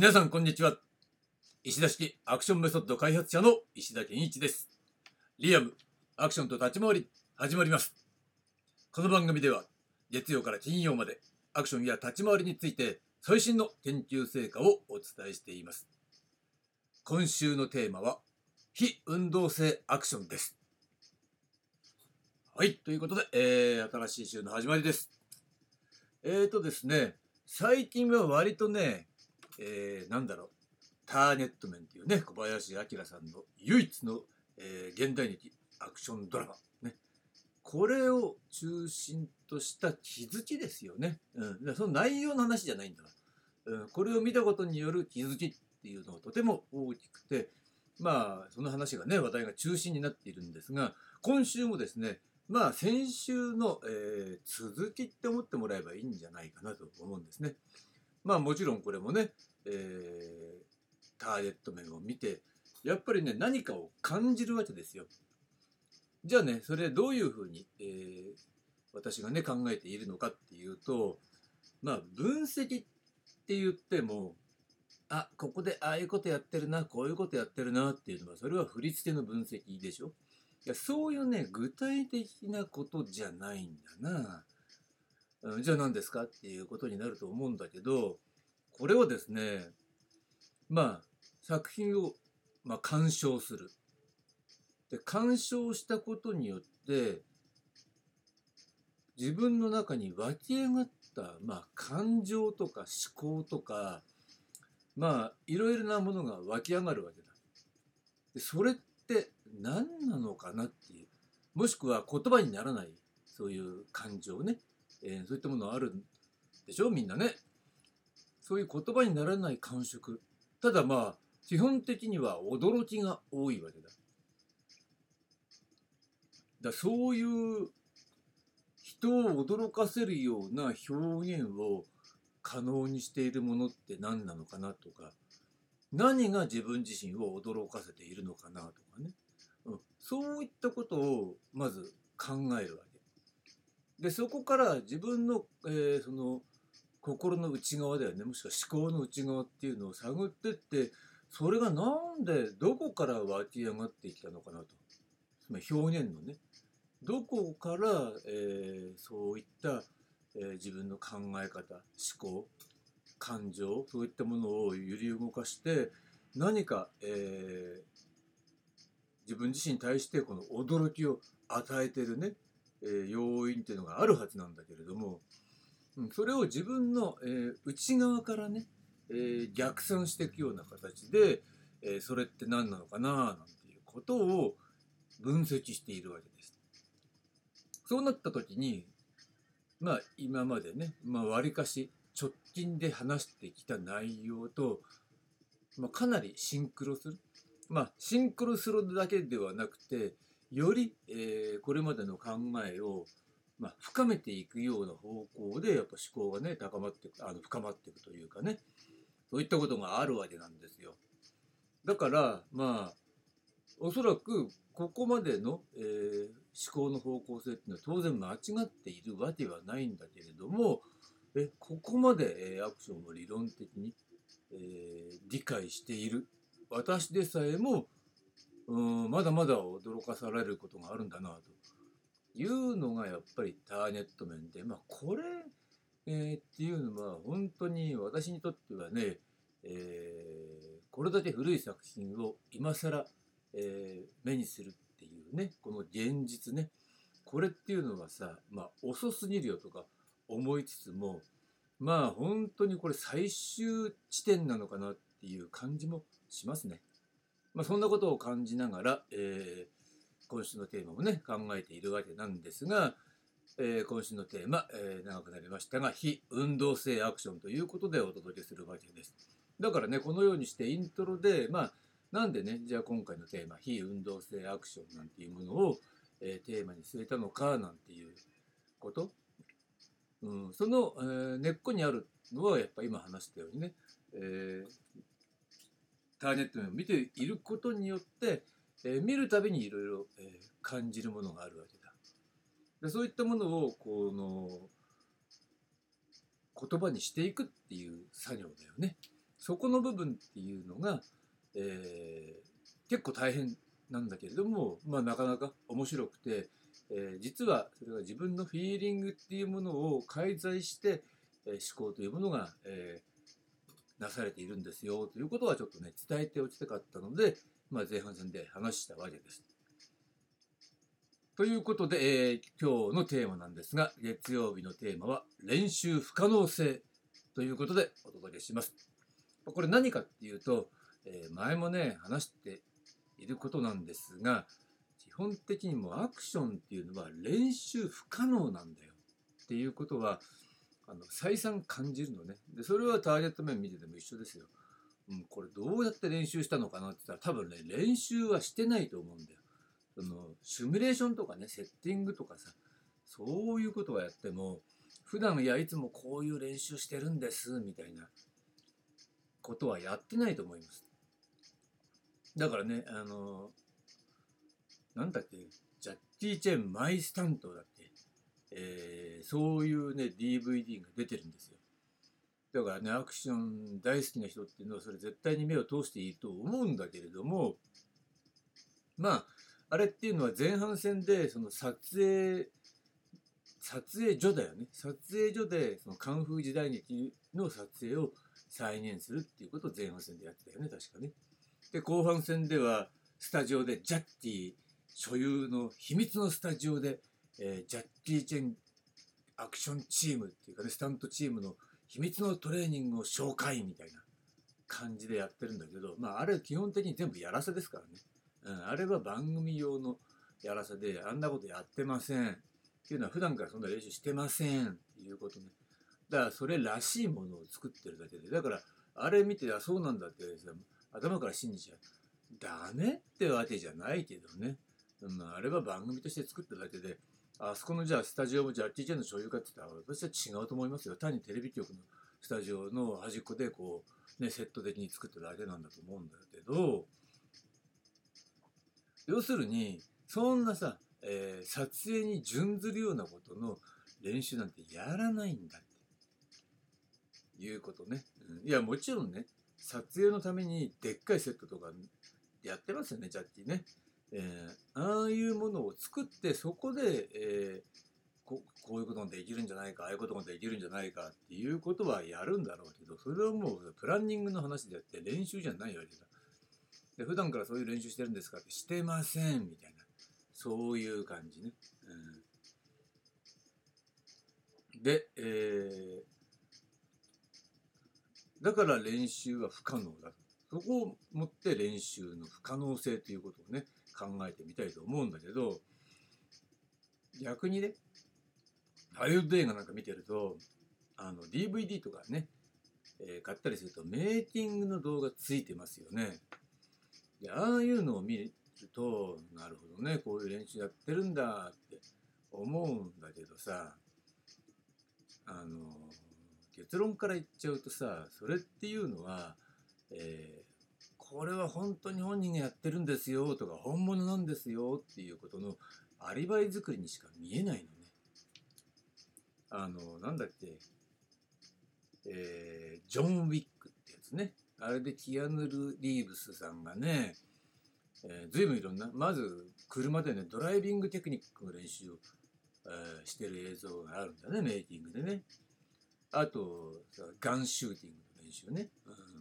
皆さんこんにちは。石田式アクションメソッド開発者の石田健一です。リアムアクションと立ち回り始まります。この番組では月曜から金曜までアクションや立ち回りについて最新の研究成果をお伝えしています。今週のテーマは非運動性アクションです。はいということで、えー、新しい週の始まりです。えーとですね最近は割とねえー、なんだろう、ターネットメンっていうね、小林明さんの唯一の、えー、現代劇アクションドラマ。ね。これを中心とした気づきですよね。うん。その内容の話じゃないんだな。うん。これを見たことによる気づきっていうのがとても大きくて、まあ、その話がね、話題が中心になっているんですが、今週もですね、まあ、先週の、えー、続きって思ってもらえばいいんじゃないかなと思うんですね。まあもちろんこれもね、えー、ターゲット面を見てやっぱりね何かを感じるわけですよ。じゃあねそれどういうふうに、えー、私がね考えているのかっていうとまあ分析って言ってもあここでああいうことやってるなこういうことやってるなっていうのはそれは振り付けの分析でしょいやそういうね具体的なことじゃないんだな。じゃあ何ですか？っていうことになると思うんだけどこれはですねまあ作品を、まあ、鑑賞する。で鑑賞したことによって自分の中に湧き上がった、まあ、感情とか思考とかまあいろいろなものが湧き上がるわけだ。でそれって何なのかなっていうもしくは言葉にならないそういう感情ねえー、そういったものあるでしょ？みんなね。そういう言葉にならない感触。ただまあ、基本的には驚きが多いわけだ。だそういう人を驚かせるような表現を可能にしているものって何なのかなとか何が自分自身を驚かせているのかなとかね、うん、そういったことをまず考えるわけ。でそこから自分の,、えー、その心の内側だよね。もしくは思考の内側っていうのを探ってってそれがなんでどこから湧き上がってきたのかなと。つまり表現のね。どこから、えー、そういった、えー、自分の考え方思考感情そういったものを揺り動かして何か、えー、自分自身に対してこの驚きを与えてるね。えー、要因っていうのがあるはずなんだけれども、うん、それを自分の、えー、内側からね、えー、逆算していくような形で、えそれって何なのかななんていうことを分析しているわけです。そうなった時にまあ今までね、まあ、割かし直近で話してきた内容と、まあ、かなりシンクロする。まあシンクロするだけではなくてより、えー、これまでの考えを、まあ、深めていくような方向でやっぱ思考がね高まってあの深まっていくというかねそういったことがあるわけなんですよ。だからまあおそらくここまでの、えー、思考の方向性っていうのは当然間違っているわけはないんだけれどもえここまで、えー、アクションを理論的に、えー、理解している私でさえもうんまだまだ驚かされることがあるんだなというのがやっぱりターネット面でまあこれ、えー、っていうのは本当に私にとってはね、えー、これだけ古い作品を今更、えー、目にするっていうねこの現実ねこれっていうのはさまあ遅すぎるよとか思いつつもまあ本当にこれ最終地点なのかなっていう感じもしますね。まあ、そんなことを感じながら、えー、今週のテーマをね考えているわけなんですが、えー、今週のテーマ、えー、長くなりましたが非運動性アクションということでお届けするわけです。だからねこのようにしてイントロでまあなんでねじゃあ今回のテーマ非運動性アクションなんていうものを、えー、テーマに据えたのかなんていうこと、うん、その、えー、根っこにあるのはやっぱ今話したようにね、えー、ターネットを見ていることによって、えー、見るたびにいろいろ感じるものがあるわけだ。でそういったものをこの言葉にしていくっていう作業だよね。そこの部分っていうのが、えー、結構大変なんだけれども、まあ、なかなか面白くて、えー、実はそれが自分のフィーリングっていうものを介在して、えー、思考というものが、えー、なされているんですよということはちょっとね伝えておきたかったので、まあ、前半戦で話したわけです。ということで、えー、今日のテーマなんですが月曜日のテーマは練習不可能性ということでお届けします。これ何かっていうと、えー、前もね話していることなんですが基本的にもアクションっていうのは練習不可能なんだよっていうことはあの再三感じるのね。でそれはターゲット面見てても一緒ですよ、うん、これどうやって練習したのかなって言ったら多分ね練習はしてないと思うんだよ。そのシミュレーションとかねセッティングとかさそういうことはやっても普段いやいつもこういう練習してるんですみたいなことはやってないと思います。だからねあのなんだっけ、ジャッキー・チェンマイスタントだっけ、えー、そういうね、DVD が出てるんですよ。だからね、アクション大好きな人っていうのは、それ絶対に目を通していいと思うんだけれども、まあ、あれっていうのは前半戦で、その撮影、撮影所だよね。撮影所で、そのカンフー時代劇の撮影を再現するっていうことを前半戦でやってたよね、確かね。で、後半戦では、スタジオでジャッティ所有の秘密のスタジオで、えー、ジャッキー・チェンアクションチームっていうかね、スタントチームの秘密のトレーニングを紹介みたいな感じでやってるんだけど、まあ、あれ基本的に全部やらせですからね。うん、あれは番組用のやらせで、あんなことやってません。っていうのは普段からそんな練習してませんっていうことね。だからそれらしいものを作ってるだけで、だからあれ見て、あ、そうなんだって、頭から信じちゃう。ダメってわけじゃないけどね。まあ、あれは番組として作っただけで、あそこのじゃあスタジオもジャッキー・チェンの所有かって言ったら、私は違うと思いますよ。単にテレビ局のスタジオの端っこでこう、ね、セット的に作っただけなんだと思うんだけど、要するに、そんなさ、えー、撮影に準ずるようなことの練習なんてやらないんだっていうことね。うん、いや、もちろんね、撮影のためにでっかいセットとかやってますよね、ジャッキーね。えー、ああいうものを作ってそこで、えー、ここういうことができるんじゃないかああいうことができるんじゃないかっていうことはやるんだろうけどそれはもうプランニングの話であって練習じゃないわけだ。で普段からそういう練習してるんですかってしてませんみたいなそういう感じね。うん、で、えー、だから練習は不可能だとそこをもって練習の不可能性ということをね考えてみたいと思うんだけど逆にねハリウッド映画なんか見てるとあの DVD とかね、えー、買ったりするとメイキングの動画ついてますよね。でああいうのを見るとなるほどねこういう練習やってるんだって思うんだけどさあの結論から言っちゃうとさそれっていうのは、えこれは本当に本人がやってるんですよとか本物なんですよっていうことのアリバイ作りにしか見えないのね。あの、なんだっけ、えー、ジョン・ウィックってやつね。あれでキアヌル・リーブスさんがね、えー、随分いろんな、まず車でね、ドライビングテクニックの練習を、えー、してる映像があるんだね、メイキングでね。あと、ガンシューティングの練習ね。うん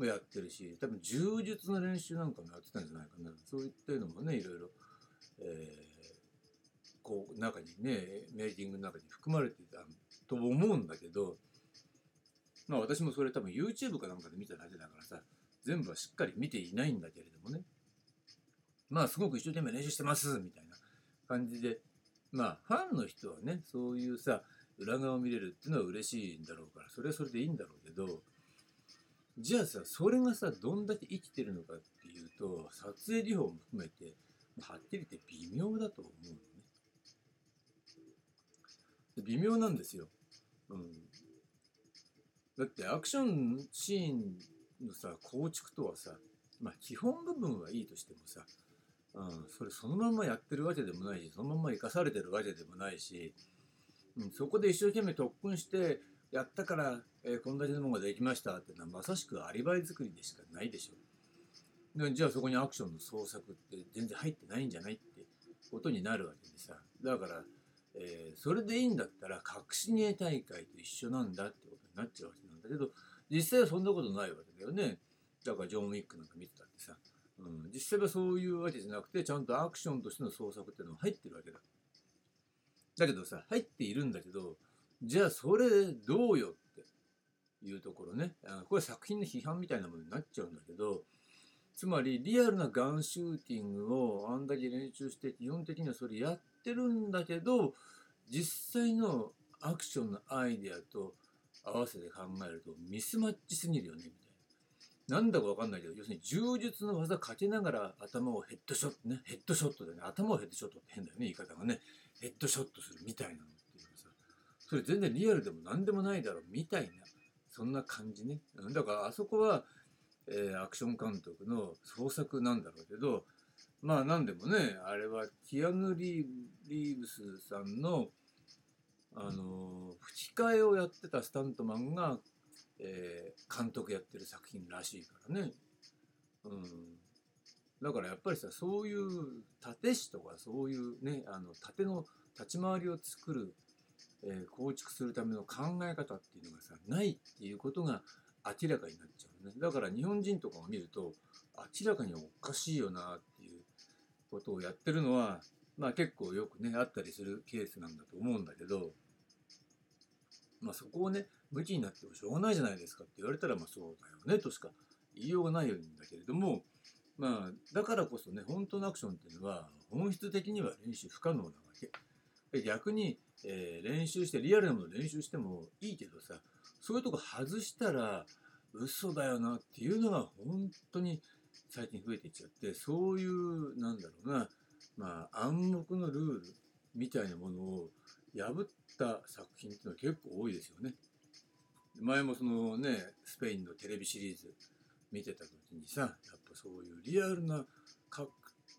もやってるし多分柔術の練習なんかもやってたんじゃないかな。そういったのもねいろいろ、えー、こう中にねメイキングの中に含まれてたと思うんだけどまあ私もそれ多分 YouTube かなんかで見ただけだからさ全部はしっかり見ていないんだけれどもね。まあすごく一生懸命練習してますみたいな感じでまあファンの人はねそういうさ裏側を見れるっていうのは嬉しいんだろうからそれはそれでいいんだろうけどじゃあさそれがさどんだけ生きてるのかっていうと撮影技法も含めてはっきり言って微妙だと思うのね。微妙なんですよ、うん、だってアクションシーンのさ構築とはさまあ基本部分はいいとしてもさ、うん、それそのまんまやってるわけでもないしそのまんま生かされてるわけでもないし、うん、そこで一生懸命特訓してやったから、えーこんだけのものができましたってのはまさしくアリバイ作りでしかないでしょ。でじゃあそこにアクションの創作って全然入ってないんじゃないってことになるわけでさ。だから、えーそれでいいんだったら隠し芸大会と一緒なんだってことになっちゃうわけなんだけど実際はそんなことないわけだよね。だからジョン・ウィックなんか見てたってさ、うん、実際はそういうわけじゃなくてちゃんとアクションとしての創作っていうのも入ってるわけだ。だけどさ入っているんだけどじゃあそれどうよっていうところね。これ作品の批判みたいなものになっちゃうんだけどつまりリアルなガンシューティングをあんだけ練習して基本的にはそれやってるんだけど実際のアクションのアイデアと合わせて考えるとミスマッチすぎるよねみたいな。なんだかわかんないけど要するに柔術の技かけながら頭をヘッドショットね。ヘッドショットでね。頭をヘッドショットって変だよね言い方がね。ヘッドショットするみたいなの。それ全然リアルでも何でもないだろうみたいなそんな感じねだからあそこは、えーアクション監督の創作なんだろうけどまあ何でもねあれはティアヌ・リーブスさんのあのー吹き替えをやってたスタントマンが、えー監督やってる作品らしいからね。うん、だからやっぱりさそういう盾師とかそういうねあの盾の立ち回りを作る、え構築するための考え方っていうのがさないっていうことが明らかになっちゃうねだから日本人とかを見ると明らかにおかしいよなっていうことをやってるのはまあ結構よくねあったりするケースなんだと思うんだけどまあそこをね武器になってもしょうがないじゃないですかって言われたらまあそうだよねとしか言いようがないんだけれどもまあだからこそね本当のアクションっていうのは本質的には練習不可能なわけ。逆に、えー、練習してリアルなもの練習してもいいけどさそういうとこ外したら嘘だよなっていうのが本当に最近増えていっちゃってそういうなんだろうな、まあ、暗黙のルールみたいなものを破った作品っていうのは結構多いですよね。前もそのねスペインのテレビシリーズ見てた時にさやっぱそういうリアルな格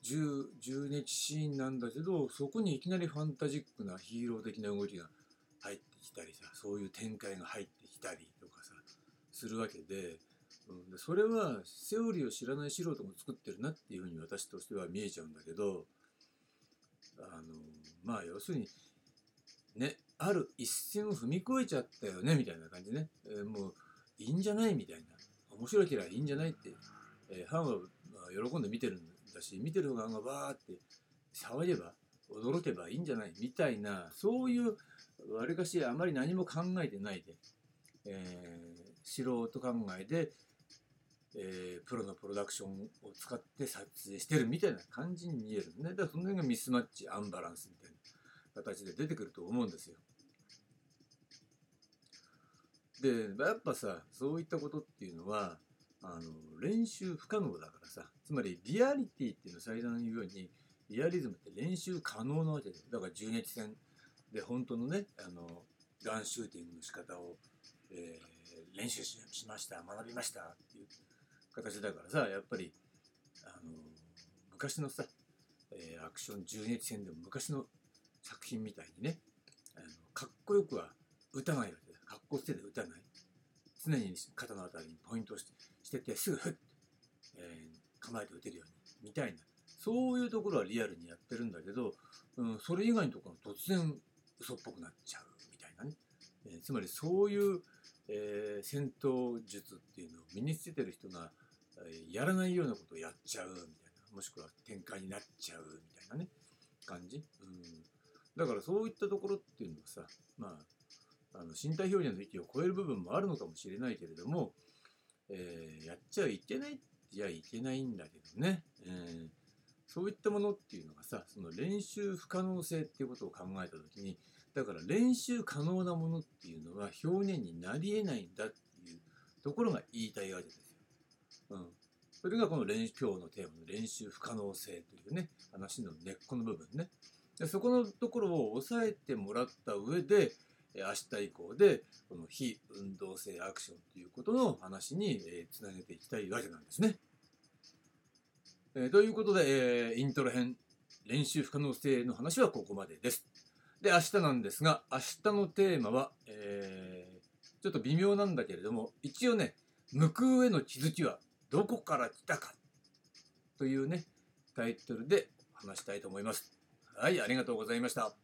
10, 10日シーンなんだけどそこにいきなりファンタジックなヒーロー的な動きが入ってきたりさそういう展開が入ってきたりとかさするわけで,、うん、でそれはセオリーを知らない素人も作ってるなっていうふうに私としては見えちゃうんだけどあのまあ要するにねある一線を踏み越えちゃったよねみたいな感じね、えー、もういいんじゃない？みたいな。面白いけりゃいいんじゃない？って、えー、ファンは喜んで見てるんだ。し見てる側がバーって騒げば驚けばいいんじゃない？みたいなそういうわりかしあまり何も考えてないで、えー素人考えで、えープロのプロダクションを使って撮影してるみたいな感じに見えるねだからその辺がミスマッチアンバランスみたいな形で出てくると思うんですよ。でやっぱさそういったことっていうのはあの練習不可能だからさつまりリアリティっていうのを最大に言うようにリアリズムって練習可能なわけでだから銃撃戦で本当のねあのガンシューティングの仕方を、えー練習しました学びましたっていう形だからさやっぱりあの昔のさ、えーアクション銃撃戦でも昔の作品みたいにねあのかっこよくは撃たないわけだ。かっこつけて撃たない。常に肩のあたりにポイントしてしててすぐフッ、えー構えて撃てるようにみたいな。そういうところはリアルにやってるんだけど、うん、それ以外のところは突然嘘っぽくなっちゃうみたいなね、えーつまりそういう、えー戦闘術っていうのを身につけてる人が、えやらないようなことをやっちゃうみたいな。もしくは展開になっちゃうみたいなね感じ、うん、だからそういったところっていうのはさまああの身体表現の域を超える部分もあるのかもしれないけれども、えーやっちゃいけないじゃいけないんだけどね、えーそういったものっていうのがさその練習不可能性っていうことを考えた時にだから練習可能なものっていうのは表現になりえないんだっていうところが言いたいわけですよ。うん、それがこの練習今日のテーマの練習不可能性というね話の根っこの部分ね。でそこのところを押さえてもらった上で明日以降でこの非運動性アクションということの話につなげていきたいわけなんですね。ということで、イントロ編練習不可能性の話はここまでです。で明日なんですが明日のテーマは、えーちょっと微妙なんだけれども一応ね「向く上の気づきはどこから来たか」というねタイトルで話したいと思います。はい、ありがとうございました。